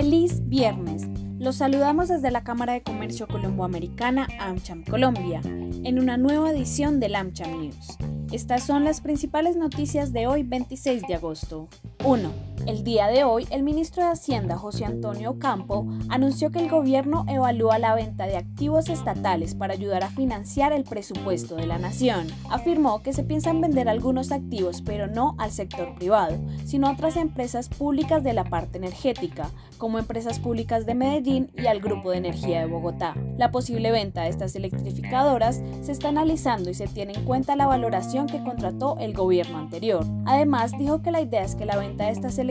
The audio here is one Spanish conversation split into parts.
Feliz viernes. Los saludamos desde la Cámara de Comercio Colomboamericana AmCham Colombia en una nueva edición del AmCham News. Estas son las principales noticias de hoy 26 de agosto. 1. El día de hoy, el ministro de Hacienda, José Antonio Campo, anunció que el gobierno evalúa la venta de activos estatales para ayudar a financiar el presupuesto de la nación. Afirmó que se piensan vender algunos activos, pero no al sector privado, sino a otras empresas públicas de la parte energética, como empresas públicas de Medellín y al Grupo de Energía de Bogotá. La posible venta de estas electrificadoras se está analizando y se tiene en cuenta la valoración que contrató el gobierno anterior. Además, dijo que la idea es que la venta de estas electrificadoras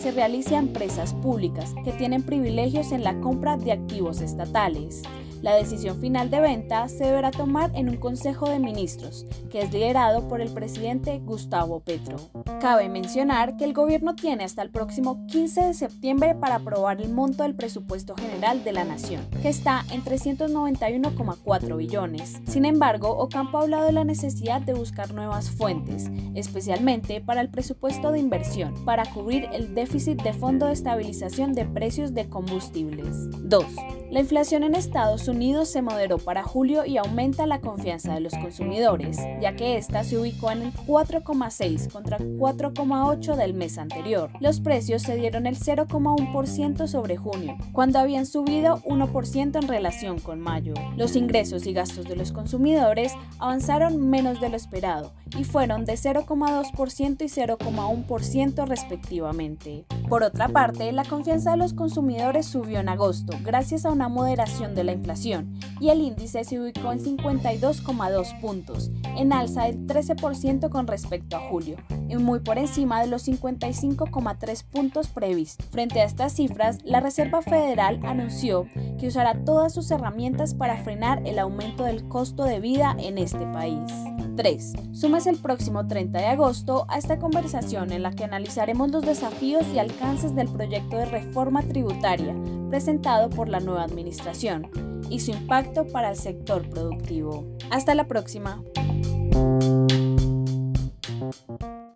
se realice a empresas públicas que tienen privilegios en la compra de activos estatales. La decisión final de venta se deberá tomar en un Consejo de Ministros, que es liderado por el presidente Gustavo Petro. Cabe mencionar que el gobierno tiene hasta el próximo 15 de septiembre para aprobar el monto del presupuesto general de la nación, que está en 391,4 billones. Sin embargo, Ocampo ha hablado de la necesidad de buscar nuevas fuentes, especialmente para el presupuesto de inversión, para cubrir el déficit de Fondo de Estabilización de Precios de Combustibles. 2. La inflación en Estados Unidos se moderó para julio y aumenta la confianza de los consumidores, ya que esta se ubicó en el 4,6 contra 4,8 del mes anterior. Los precios se dieron el 0,1% sobre junio, cuando habían subido 1% en relación con mayo. Los ingresos y gastos de los consumidores avanzaron menos de lo esperado y fueron de 0,2% y 0,1% respectivamente. Por otra parte, la confianza de los consumidores subió en agosto gracias a una moderación de la inflación y el índice se ubicó en 52,2 puntos, en alza del 13% con respecto a julio, y muy por encima de los 55,3 puntos previstos. Frente a estas cifras, la Reserva Federal anunció que usará todas sus herramientas para frenar el aumento del costo de vida en este país. 3. Sumes el próximo 30 de agosto a esta conversación en la que analizaremos los desafíos y alcances del proyecto de reforma tributaria presentado por la nueva administración y su impacto para el sector productivo. Hasta la próxima.